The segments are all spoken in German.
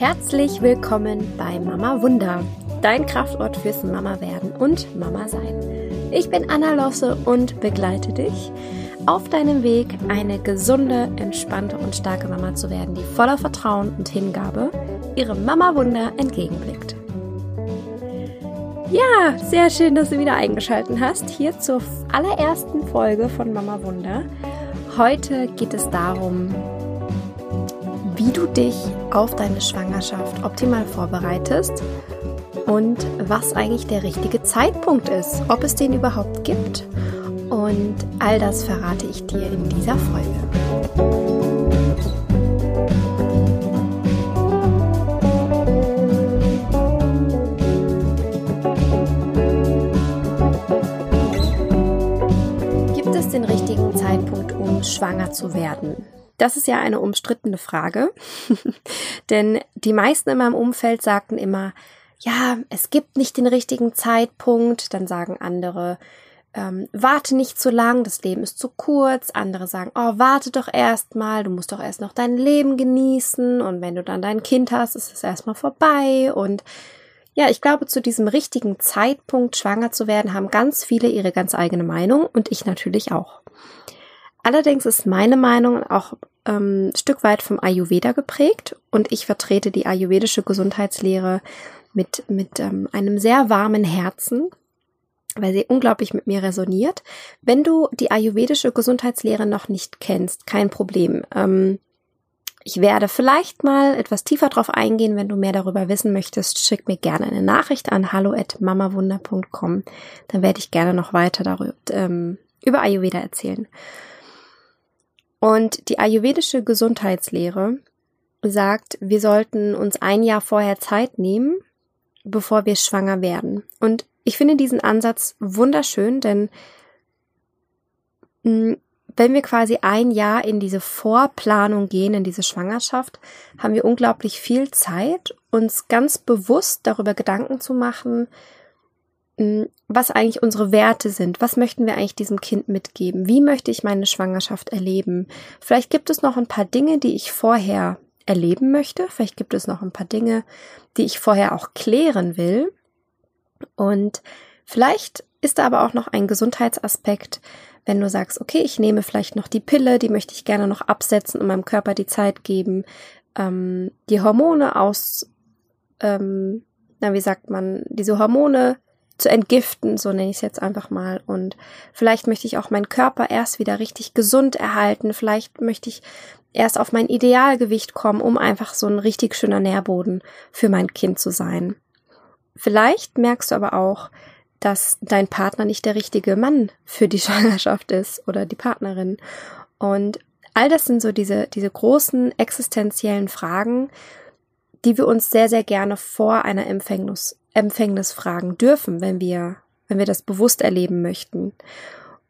Herzlich willkommen bei Mama Wunder, dein Kraftort fürs Mama werden und Mama sein. Ich bin Anna Losse und begleite dich auf deinem Weg, eine gesunde, entspannte und starke Mama zu werden, die voller Vertrauen und Hingabe ihrem Mama Wunder entgegenblickt. Ja, sehr schön, dass du wieder eingeschaltet hast hier zur allerersten Folge von Mama Wunder. Heute geht es darum, wie du dich auf deine Schwangerschaft optimal vorbereitest und was eigentlich der richtige Zeitpunkt ist, ob es den überhaupt gibt. Und all das verrate ich dir in dieser Folge. Gibt es den richtigen Zeitpunkt, um schwanger zu werden? Das ist ja eine umstrittene Frage, denn die meisten in meinem Umfeld sagten immer, ja, es gibt nicht den richtigen Zeitpunkt. Dann sagen andere, ähm, warte nicht zu lang, das Leben ist zu kurz. Andere sagen, oh, warte doch erst mal, du musst doch erst noch dein Leben genießen und wenn du dann dein Kind hast, ist es erstmal vorbei. Und ja, ich glaube, zu diesem richtigen Zeitpunkt schwanger zu werden, haben ganz viele ihre ganz eigene Meinung und ich natürlich auch. Allerdings ist meine Meinung auch ähm, Stück weit vom Ayurveda geprägt und ich vertrete die ayurvedische Gesundheitslehre mit, mit ähm, einem sehr warmen Herzen, weil sie unglaublich mit mir resoniert. Wenn du die ayurvedische Gesundheitslehre noch nicht kennst, kein Problem. Ähm, ich werde vielleicht mal etwas tiefer drauf eingehen. Wenn du mehr darüber wissen möchtest, schick mir gerne eine Nachricht an hallo@mamawunder.com. Dann werde ich gerne noch weiter darüber ähm, über Ayurveda erzählen. Und die ayurvedische Gesundheitslehre sagt, wir sollten uns ein Jahr vorher Zeit nehmen, bevor wir schwanger werden. Und ich finde diesen Ansatz wunderschön, denn mm, wenn wir quasi ein Jahr in diese Vorplanung gehen, in diese Schwangerschaft, haben wir unglaublich viel Zeit, uns ganz bewusst darüber Gedanken zu machen, was eigentlich unsere Werte sind. Was möchten wir eigentlich diesem Kind mitgeben? Wie möchte ich meine Schwangerschaft erleben? Vielleicht gibt es noch ein paar Dinge, die ich vorher erleben möchte. Vielleicht gibt es noch ein paar Dinge, die ich vorher auch klären will. Und vielleicht ist da aber auch noch ein Gesundheitsaspekt, wenn du sagst, okay, ich nehme vielleicht noch die Pille, die möchte ich gerne noch absetzen und meinem Körper die Zeit geben, ähm, die Hormone aus, ähm, na, wie sagt man, diese Hormone zu entgiften, so nenne ich es jetzt einfach mal. Und vielleicht möchte ich auch meinen Körper erst wieder richtig gesund erhalten. Vielleicht möchte ich erst auf mein Idealgewicht kommen, um einfach so ein richtig schöner Nährboden für mein Kind zu sein. Vielleicht merkst du aber auch, dass dein Partner nicht der richtige Mann für die Schwangerschaft ist oder die Partnerin. Und all das sind so diese, diese großen existenziellen Fragen, die wir uns sehr, sehr gerne vor einer Empfängnis Empfängnis fragen dürfen, wenn wir, wenn wir das bewusst erleben möchten.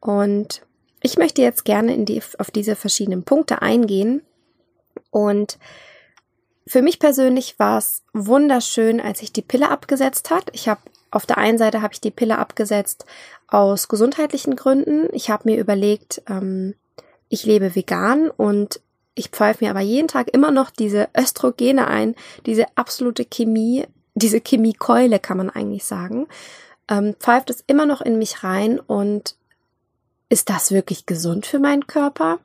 Und ich möchte jetzt gerne in die, auf diese verschiedenen Punkte eingehen. Und für mich persönlich war es wunderschön, als ich die Pille abgesetzt hat. Ich habe auf der einen Seite habe ich die Pille abgesetzt aus gesundheitlichen Gründen. Ich habe mir überlegt, ähm, ich lebe vegan und ich pfeife mir aber jeden Tag immer noch diese Östrogene ein, diese absolute Chemie, diese Chemiekeule, kann man eigentlich sagen, ähm, pfeift es immer noch in mich rein und ist das wirklich gesund für meinen Körper?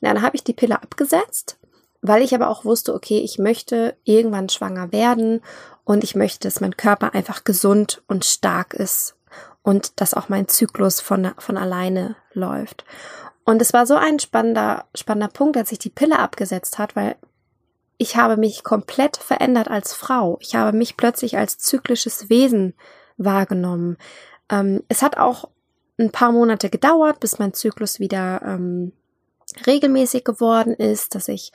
Na, dann habe ich die Pille abgesetzt, weil ich aber auch wusste, okay, ich möchte irgendwann schwanger werden und ich möchte, dass mein Körper einfach gesund und stark ist und dass auch mein Zyklus von, von alleine läuft. Und es war so ein spannender, spannender Punkt, als sich die Pille abgesetzt hat, weil ich habe mich komplett verändert als Frau. Ich habe mich plötzlich als zyklisches Wesen wahrgenommen. Ähm, es hat auch ein paar Monate gedauert, bis mein Zyklus wieder ähm, regelmäßig geworden ist, dass ich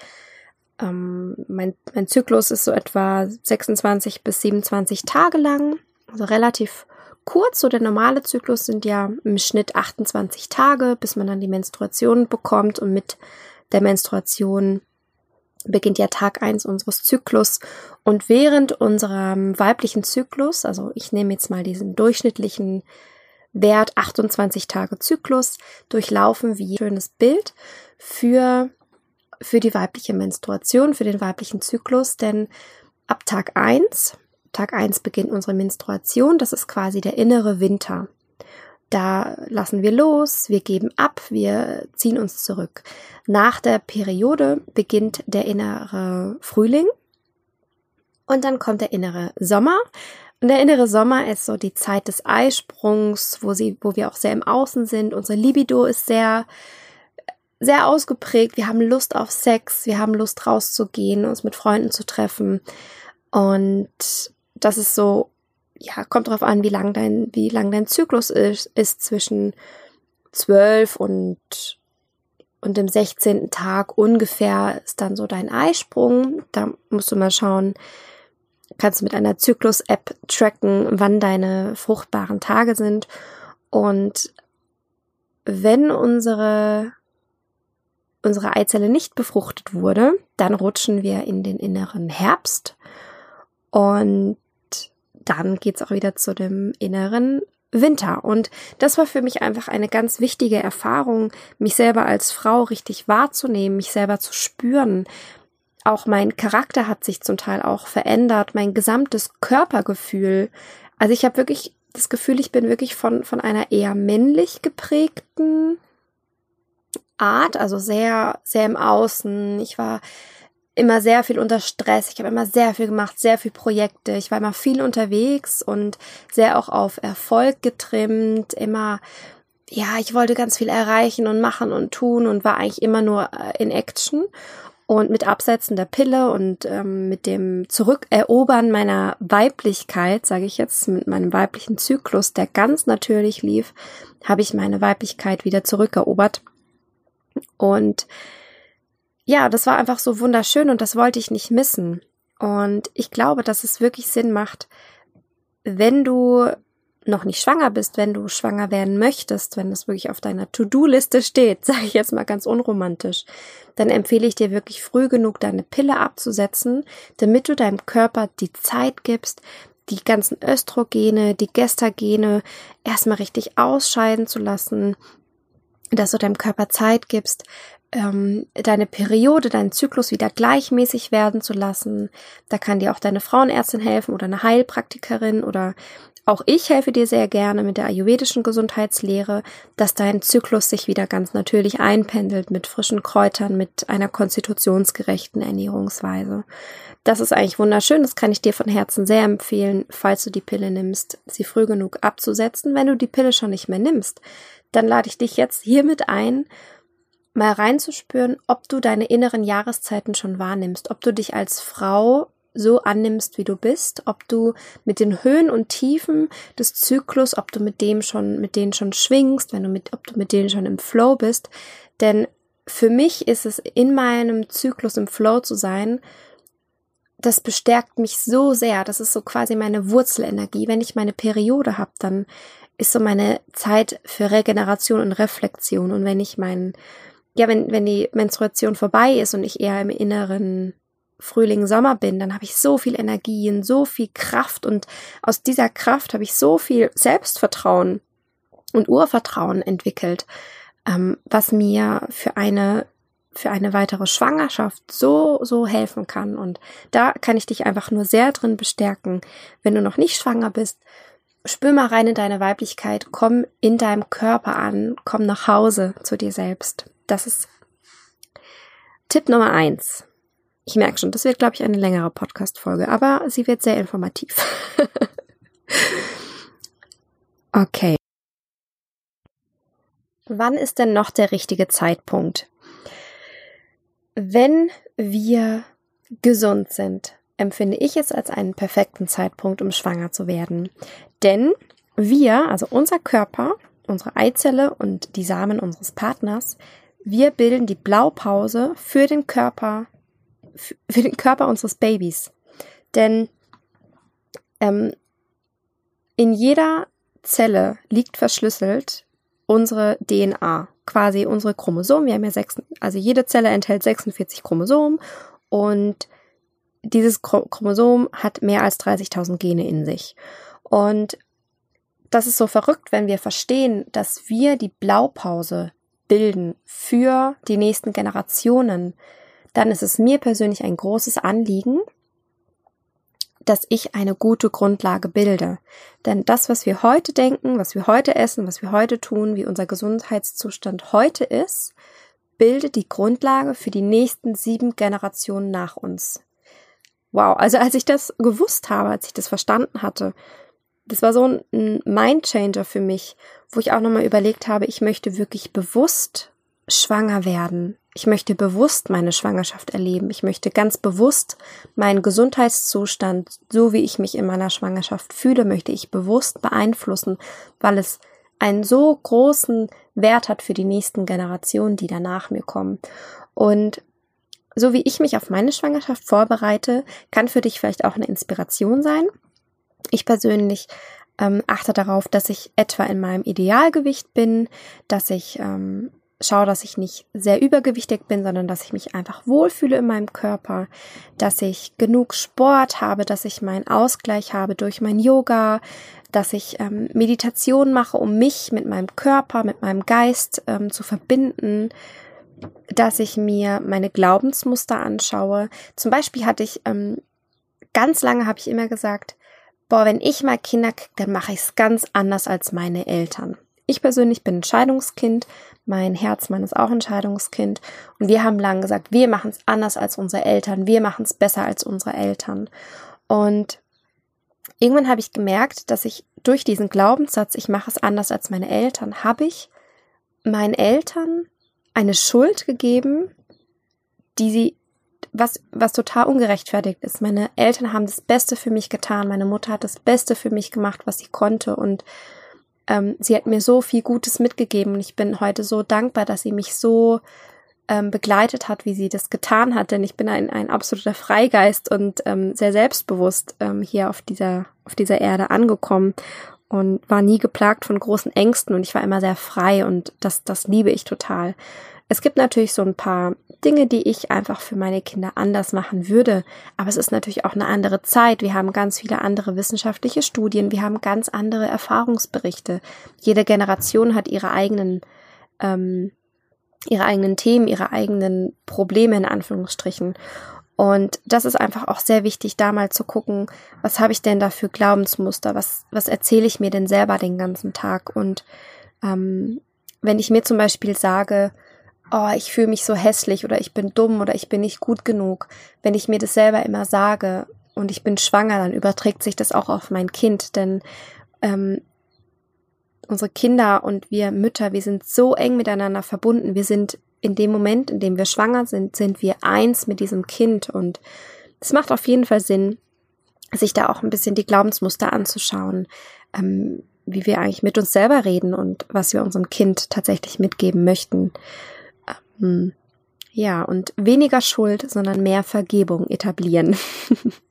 ähm, mein, mein Zyklus ist so etwa 26 bis 27 Tage lang, also relativ kurz. So der normale Zyklus sind ja im Schnitt 28 Tage, bis man dann die Menstruation bekommt und mit der Menstruation beginnt ja Tag eins unseres Zyklus und während unserem weiblichen Zyklus, also ich nehme jetzt mal diesen durchschnittlichen Wert 28 Tage Zyklus, durchlaufen wir schönes Bild für, für die weibliche Menstruation, für den weiblichen Zyklus, denn ab Tag eins. Tag eins beginnt unsere Menstruation. Das ist quasi der innere Winter. Da lassen wir los, wir geben ab, wir ziehen uns zurück. Nach der Periode beginnt der innere Frühling und dann kommt der innere Sommer. Und der innere Sommer ist so die Zeit des Eisprungs, wo sie, wo wir auch sehr im Außen sind. Unsere Libido ist sehr, sehr ausgeprägt. Wir haben Lust auf Sex, wir haben Lust rauszugehen, uns mit Freunden zu treffen. Und das ist so ja, kommt drauf an, wie lang dein, wie lang dein Zyklus ist, ist zwischen zwölf und, und dem 16. Tag ungefähr ist dann so dein Eisprung. Da musst du mal schauen, kannst du mit einer Zyklus-App tracken, wann deine fruchtbaren Tage sind. Und wenn unsere, unsere Eizelle nicht befruchtet wurde, dann rutschen wir in den inneren Herbst. Und dann geht's auch wieder zu dem inneren Winter. Und das war für mich einfach eine ganz wichtige Erfahrung, mich selber als Frau richtig wahrzunehmen, mich selber zu spüren. Auch mein Charakter hat sich zum Teil auch verändert, mein gesamtes Körpergefühl. Also ich habe wirklich das Gefühl, ich bin wirklich von, von einer eher männlich geprägten Art, also sehr, sehr im Außen. Ich war immer sehr viel unter Stress. Ich habe immer sehr viel gemacht, sehr viel Projekte. Ich war immer viel unterwegs und sehr auch auf Erfolg getrimmt. Immer, ja, ich wollte ganz viel erreichen und machen und tun und war eigentlich immer nur äh, in Action. Und mit Absetzen der Pille und ähm, mit dem Zurückerobern meiner Weiblichkeit, sage ich jetzt, mit meinem weiblichen Zyklus, der ganz natürlich lief, habe ich meine Weiblichkeit wieder zurückerobert. Und ja, das war einfach so wunderschön und das wollte ich nicht missen. Und ich glaube, dass es wirklich Sinn macht, wenn du noch nicht schwanger bist, wenn du schwanger werden möchtest, wenn das wirklich auf deiner To-Do-Liste steht, sage ich jetzt mal ganz unromantisch, dann empfehle ich dir wirklich früh genug deine Pille abzusetzen, damit du deinem Körper die Zeit gibst, die ganzen Östrogene, die Gestagene erstmal richtig ausscheiden zu lassen, dass du deinem Körper Zeit gibst, ähm, deine Periode, deinen Zyklus wieder gleichmäßig werden zu lassen. Da kann dir auch deine Frauenärztin helfen oder eine Heilpraktikerin oder auch ich helfe dir sehr gerne mit der ayurvedischen Gesundheitslehre, dass dein Zyklus sich wieder ganz natürlich einpendelt mit frischen Kräutern, mit einer konstitutionsgerechten Ernährungsweise. Das ist eigentlich wunderschön, das kann ich dir von Herzen sehr empfehlen, falls du die Pille nimmst, sie früh genug abzusetzen. Wenn du die Pille schon nicht mehr nimmst, dann lade ich dich jetzt hiermit ein, mal reinzuspüren, ob du deine inneren Jahreszeiten schon wahrnimmst, ob du dich als Frau so annimmst, wie du bist, ob du mit den Höhen und Tiefen des Zyklus, ob du mit dem schon, mit denen schon schwingst, wenn du mit, ob du mit denen schon im Flow bist. Denn für mich ist es in meinem Zyklus im Flow zu sein, das bestärkt mich so sehr. Das ist so quasi meine Wurzelenergie. Wenn ich meine Periode habe, dann ist so meine Zeit für Regeneration und Reflexion. Und wenn ich meinen ja, wenn, wenn die Menstruation vorbei ist und ich eher im inneren Frühling, Sommer bin, dann habe ich so viel Energie und so viel Kraft und aus dieser Kraft habe ich so viel Selbstvertrauen und Urvertrauen entwickelt, ähm, was mir für eine für eine weitere Schwangerschaft so, so helfen kann. Und da kann ich dich einfach nur sehr drin bestärken. Wenn du noch nicht schwanger bist, spür mal rein in deine Weiblichkeit, komm in deinem Körper an, komm nach Hause zu dir selbst. Das ist Tipp Nummer eins. Ich merke schon, das wird, glaube ich, eine längere Podcast-Folge, aber sie wird sehr informativ. okay. Wann ist denn noch der richtige Zeitpunkt? Wenn wir gesund sind, empfinde ich es als einen perfekten Zeitpunkt, um schwanger zu werden. Denn wir, also unser Körper, unsere Eizelle und die Samen unseres Partners, wir bilden die Blaupause für den Körper, für den Körper unseres Babys. Denn ähm, in jeder Zelle liegt verschlüsselt unsere DNA, quasi unsere Chromosomen. Wir haben ja sechs, also jede Zelle enthält 46 Chromosomen und dieses Chromosom hat mehr als 30.000 Gene in sich. Und das ist so verrückt, wenn wir verstehen, dass wir die Blaupause bilden für die nächsten Generationen, dann ist es mir persönlich ein großes Anliegen, dass ich eine gute Grundlage bilde. Denn das, was wir heute denken, was wir heute essen, was wir heute tun, wie unser Gesundheitszustand heute ist, bildet die Grundlage für die nächsten sieben Generationen nach uns. Wow, also als ich das gewusst habe, als ich das verstanden hatte, das war so ein Mindchanger für mich, wo ich auch nochmal überlegt habe, ich möchte wirklich bewusst schwanger werden. Ich möchte bewusst meine Schwangerschaft erleben. Ich möchte ganz bewusst meinen Gesundheitszustand, so wie ich mich in meiner Schwangerschaft fühle, möchte ich bewusst beeinflussen, weil es einen so großen Wert hat für die nächsten Generationen, die danach mir kommen. Und so wie ich mich auf meine Schwangerschaft vorbereite, kann für dich vielleicht auch eine Inspiration sein. Ich persönlich ähm, achte darauf, dass ich etwa in meinem Idealgewicht bin, dass ich ähm, schaue, dass ich nicht sehr übergewichtig bin, sondern dass ich mich einfach wohlfühle in meinem Körper, dass ich genug Sport habe, dass ich meinen Ausgleich habe durch mein Yoga, dass ich ähm, Meditation mache, um mich mit meinem Körper, mit meinem Geist ähm, zu verbinden, dass ich mir meine Glaubensmuster anschaue. Zum Beispiel hatte ich ähm, ganz lange habe ich immer gesagt, boah, wenn ich mal Kinder kriege, dann mache ich es ganz anders als meine Eltern. Ich persönlich bin Entscheidungskind, mein Herzmann ist auch Entscheidungskind und wir haben lange gesagt, wir machen es anders als unsere Eltern, wir machen es besser als unsere Eltern. Und irgendwann habe ich gemerkt, dass ich durch diesen Glaubenssatz, ich mache es anders als meine Eltern, habe ich meinen Eltern eine Schuld gegeben, die sie was, was total ungerechtfertigt ist. Meine Eltern haben das Beste für mich getan. Meine Mutter hat das Beste für mich gemacht, was sie konnte. Und ähm, sie hat mir so viel Gutes mitgegeben und ich bin heute so dankbar, dass sie mich so ähm, begleitet hat, wie sie das getan hat, denn ich bin ein, ein absoluter Freigeist und ähm, sehr selbstbewusst ähm, hier auf dieser, auf dieser Erde angekommen und war nie geplagt von großen Ängsten und ich war immer sehr frei und das, das liebe ich total. Es gibt natürlich so ein paar Dinge, die ich einfach für meine Kinder anders machen würde, aber es ist natürlich auch eine andere Zeit. Wir haben ganz viele andere wissenschaftliche Studien, wir haben ganz andere Erfahrungsberichte. Jede Generation hat ihre eigenen ähm, ihre eigenen Themen, ihre eigenen Probleme in Anführungsstrichen. Und das ist einfach auch sehr wichtig, da mal zu gucken, was habe ich denn da für Glaubensmuster, was, was erzähle ich mir denn selber den ganzen Tag? Und ähm, wenn ich mir zum Beispiel sage, oh, ich fühle mich so hässlich oder ich bin dumm oder ich bin nicht gut genug, wenn ich mir das selber immer sage und ich bin schwanger, dann überträgt sich das auch auf mein Kind, denn ähm, unsere Kinder und wir Mütter, wir sind so eng miteinander verbunden. Wir sind in dem Moment, in dem wir schwanger sind, sind wir eins mit diesem Kind und es macht auf jeden Fall Sinn, sich da auch ein bisschen die Glaubensmuster anzuschauen, ähm, wie wir eigentlich mit uns selber reden und was wir unserem Kind tatsächlich mitgeben möchten. Hm. Ja, und weniger Schuld, sondern mehr Vergebung etablieren.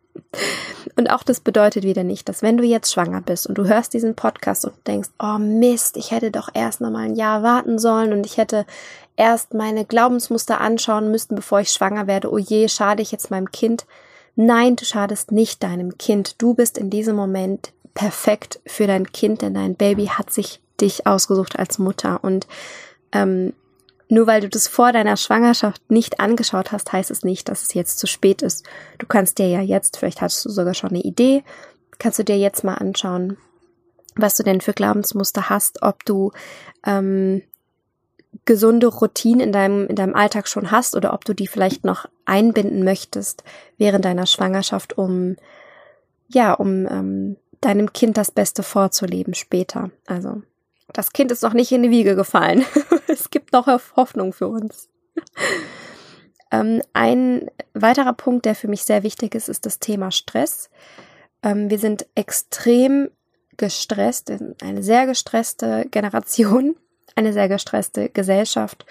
und auch das bedeutet wieder nicht, dass wenn du jetzt schwanger bist und du hörst diesen Podcast und denkst, oh Mist, ich hätte doch erst noch mal ein Jahr warten sollen und ich hätte erst meine Glaubensmuster anschauen müssen, bevor ich schwanger werde. Oh je, schade ich jetzt meinem Kind. Nein, du schadest nicht deinem Kind. Du bist in diesem Moment perfekt für dein Kind, denn dein Baby hat sich dich ausgesucht als Mutter und ähm, nur weil du das vor deiner Schwangerschaft nicht angeschaut hast, heißt es nicht, dass es jetzt zu spät ist. Du kannst dir ja jetzt, vielleicht hast du sogar schon eine Idee, kannst du dir jetzt mal anschauen, was du denn für Glaubensmuster hast, ob du ähm, gesunde Routinen in deinem, in deinem Alltag schon hast oder ob du die vielleicht noch einbinden möchtest während deiner Schwangerschaft, um ja, um ähm, deinem Kind das Beste vorzuleben später. Also das Kind ist noch nicht in die Wiege gefallen. es gibt noch Hoffnung für uns. ähm, ein weiterer Punkt, der für mich sehr wichtig ist, ist das Thema Stress. Ähm, wir sind extrem gestresst, eine sehr gestresste Generation, eine sehr gestresste Gesellschaft.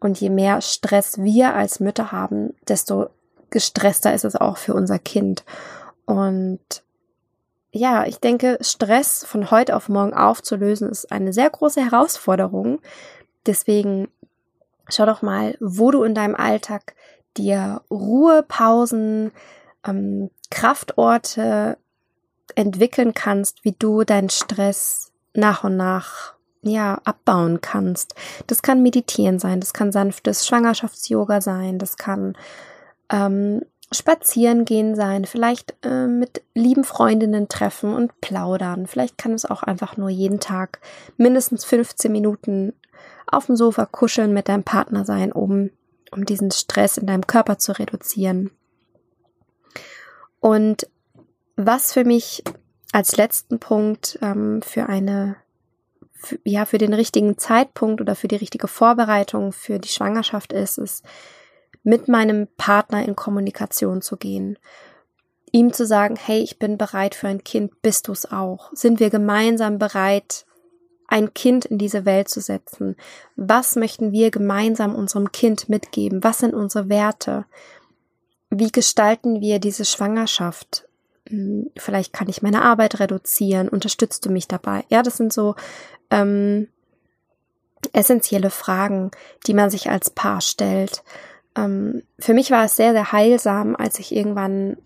Und je mehr Stress wir als Mütter haben, desto gestresster ist es auch für unser Kind. Und ja, ich denke, Stress von heute auf morgen aufzulösen ist eine sehr große Herausforderung. Deswegen schau doch mal, wo du in deinem Alltag dir Ruhepausen, ähm, Kraftorte entwickeln kannst, wie du deinen Stress nach und nach ja abbauen kannst. Das kann Meditieren sein, das kann sanftes Schwangerschafts-Yoga sein, das kann ähm, spazieren gehen sein, vielleicht äh, mit lieben Freundinnen treffen und plaudern. Vielleicht kann es auch einfach nur jeden Tag mindestens 15 Minuten auf dem Sofa kuscheln mit deinem Partner sein, um, um diesen Stress in deinem Körper zu reduzieren. Und was für mich als letzten Punkt ähm, für eine für, ja für den richtigen Zeitpunkt oder für die richtige Vorbereitung für die Schwangerschaft ist, ist mit meinem Partner in Kommunikation zu gehen. Ihm zu sagen, hey, ich bin bereit für ein Kind, bist du es auch? Sind wir gemeinsam bereit, ein Kind in diese Welt zu setzen? Was möchten wir gemeinsam unserem Kind mitgeben? Was sind unsere Werte? Wie gestalten wir diese Schwangerschaft? Hm, vielleicht kann ich meine Arbeit reduzieren. Unterstützt du mich dabei? Ja, das sind so ähm, essentielle Fragen, die man sich als Paar stellt. Ähm, für mich war es sehr, sehr heilsam, als ich irgendwann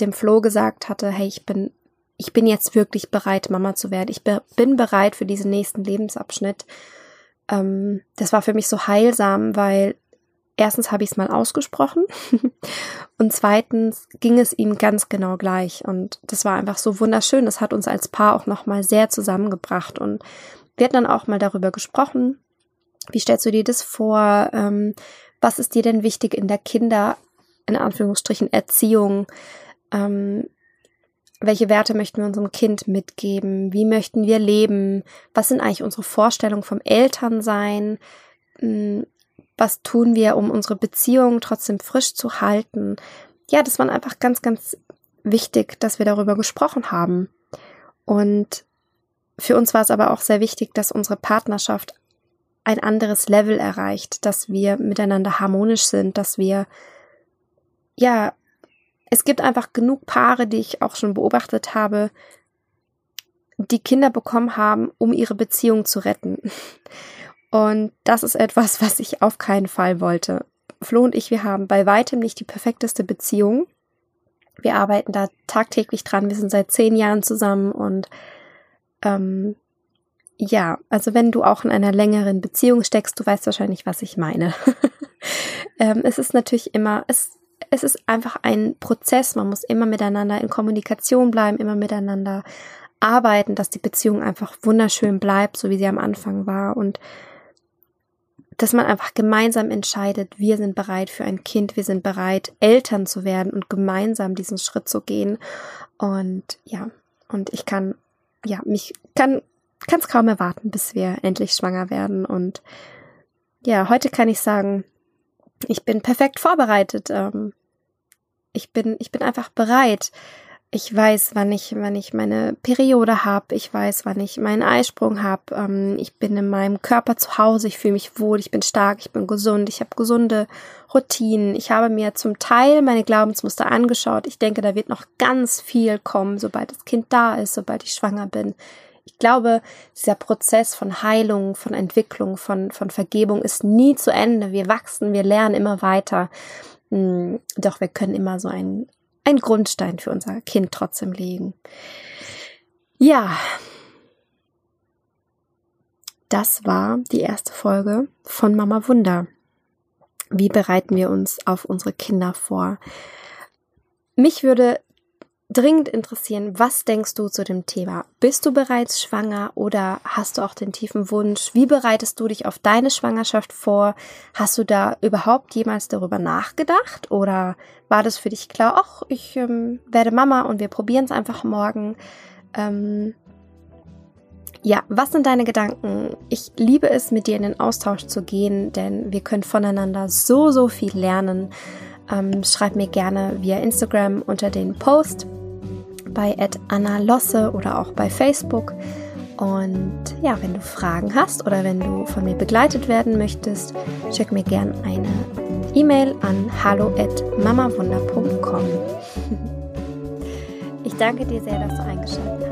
dem Flo gesagt hatte, hey, ich bin, ich bin jetzt wirklich bereit, Mama zu werden. Ich be bin bereit für diesen nächsten Lebensabschnitt. Ähm, das war für mich so heilsam, weil erstens habe ich es mal ausgesprochen und zweitens ging es ihm ganz genau gleich und das war einfach so wunderschön. Das hat uns als Paar auch noch mal sehr zusammengebracht und wir hatten dann auch mal darüber gesprochen. Wie stellst du dir das vor? Ähm, was ist dir denn wichtig in der Kinder, in Anführungsstrichen, Erziehung? Ähm, welche Werte möchten wir unserem Kind mitgeben? Wie möchten wir leben? Was sind eigentlich unsere Vorstellungen vom Elternsein? Hm, was tun wir, um unsere Beziehung trotzdem frisch zu halten? Ja, das war einfach ganz, ganz wichtig, dass wir darüber gesprochen haben. Und für uns war es aber auch sehr wichtig, dass unsere Partnerschaft ein anderes Level erreicht, dass wir miteinander harmonisch sind, dass wir, ja, es gibt einfach genug Paare, die ich auch schon beobachtet habe, die Kinder bekommen haben, um ihre Beziehung zu retten. Und das ist etwas, was ich auf keinen Fall wollte. Flo und ich, wir haben bei weitem nicht die perfekteste Beziehung. Wir arbeiten da tagtäglich dran. Wir sind seit zehn Jahren zusammen und ähm, ja, also wenn du auch in einer längeren Beziehung steckst, du weißt wahrscheinlich, was ich meine. ähm, es ist natürlich immer, es, es ist einfach ein Prozess. Man muss immer miteinander in Kommunikation bleiben, immer miteinander arbeiten, dass die Beziehung einfach wunderschön bleibt, so wie sie am Anfang war und dass man einfach gemeinsam entscheidet, wir sind bereit für ein Kind, wir sind bereit, Eltern zu werden und gemeinsam diesen Schritt zu gehen. Und ja, und ich kann, ja, mich kann kann es kaum erwarten, bis wir endlich schwanger werden. Und ja, heute kann ich sagen, ich bin perfekt vorbereitet. Ähm, ich bin, ich bin einfach bereit. Ich weiß, wann ich, wann ich meine Periode habe. Ich weiß, wann ich meinen Eisprung habe. Ähm, ich bin in meinem Körper zu Hause. Ich fühle mich wohl. Ich bin stark. Ich bin gesund. Ich habe gesunde Routinen. Ich habe mir zum Teil meine Glaubensmuster angeschaut. Ich denke, da wird noch ganz viel kommen, sobald das Kind da ist, sobald ich schwanger bin ich glaube, dieser Prozess von Heilung, von Entwicklung, von, von Vergebung ist nie zu Ende. Wir wachsen, wir lernen immer weiter. Hm, doch wir können immer so einen, einen Grundstein für unser Kind trotzdem legen. Ja. Das war die erste Folge von Mama Wunder. Wie bereiten wir uns auf unsere Kinder vor? Mich würde dringend interessieren, was denkst du zu dem Thema? Bist du bereits schwanger oder hast du auch den tiefen Wunsch? Wie bereitest du dich auf deine Schwangerschaft vor? Hast du da überhaupt jemals darüber nachgedacht oder war das für dich klar, ach, ich ähm, werde Mama und wir probieren es einfach morgen? Ähm, ja, was sind deine Gedanken? Ich liebe es, mit dir in den Austausch zu gehen, denn wir können voneinander so, so viel lernen. Ähm, schreib mir gerne via Instagram unter den Post bei Anna Losse oder auch bei Facebook. Und ja, wenn du Fragen hast oder wenn du von mir begleitet werden möchtest, schick mir gerne eine E-Mail an hallo@mamawunder.com. Ich danke dir sehr, dass du eingeschaltet hast.